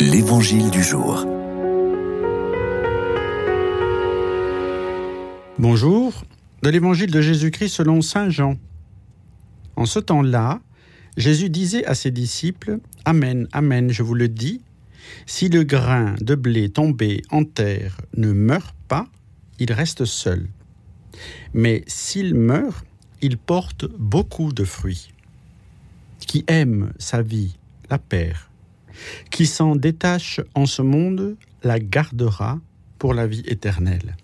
L'Évangile du jour. Bonjour, de l'Évangile de Jésus-Christ selon Saint Jean. En ce temps-là, Jésus disait à ses disciples, Amen, Amen, je vous le dis, si le grain de blé tombé en terre ne meurt pas, il reste seul. Mais s'il meurt, il porte beaucoup de fruits. Qui aime sa vie la perd qui s'en détache en ce monde la gardera pour la vie éternelle.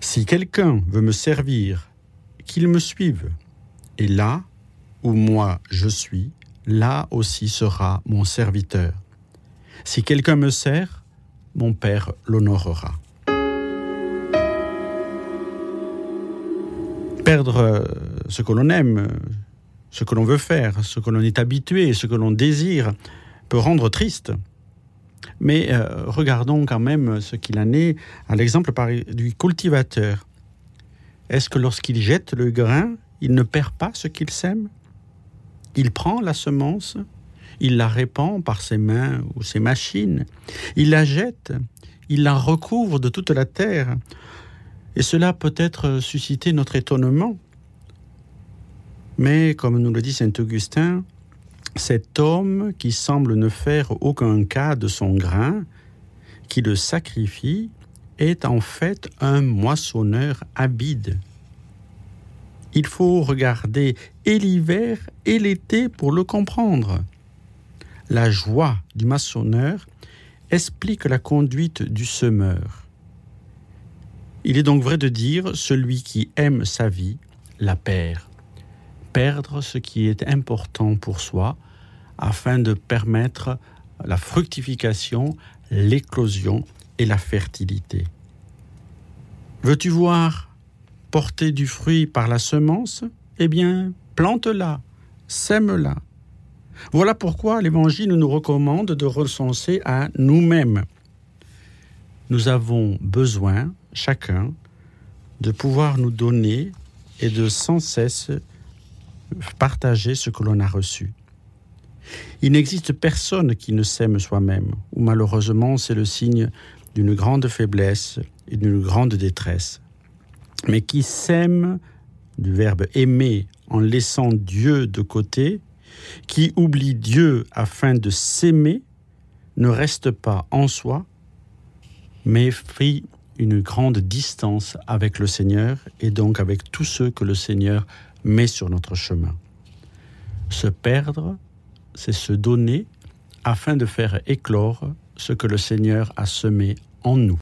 Si quelqu'un veut me servir, qu'il me suive. Et là où moi je suis, là aussi sera mon serviteur. Si quelqu'un me sert, mon Père l'honorera. Perdre ce que l'on aime, ce que l'on veut faire, ce que l'on est habitué, ce que l'on désire, peut rendre triste. Mais euh, regardons quand même ce qu'il en est à l'exemple du cultivateur. Est-ce que lorsqu'il jette le grain, il ne perd pas ce qu'il sème? Il prend la semence, il la répand par ses mains ou ses machines, il la jette, il la recouvre de toute la terre, et cela peut être susciter notre étonnement. Mais comme nous le dit Saint Augustin, cet homme qui semble ne faire aucun cas de son grain, qui le sacrifie, est en fait un moissonneur habide. Il faut regarder et l'hiver et l'été pour le comprendre. La joie du maçonneur explique la conduite du semeur. Il est donc vrai de dire celui qui aime sa vie la perd perdre ce qui est important pour soi afin de permettre la fructification, l'éclosion et la fertilité. Veux-tu voir porter du fruit par la semence? Eh bien, plante-la, sème-la. Voilà pourquoi l'Évangile nous recommande de recenser à nous-mêmes. Nous avons besoin, chacun, de pouvoir nous donner et de sans cesse partager ce que l'on a reçu. Il n'existe personne qui ne s'aime soi-même, ou malheureusement c'est le signe d'une grande faiblesse et d'une grande détresse. Mais qui s'aime, du verbe aimer, en laissant Dieu de côté, qui oublie Dieu afin de s'aimer, ne reste pas en soi, mais fait une grande distance avec le Seigneur et donc avec tous ceux que le Seigneur met sur notre chemin. Se perdre, c'est se donner afin de faire éclore ce que le Seigneur a semé en nous.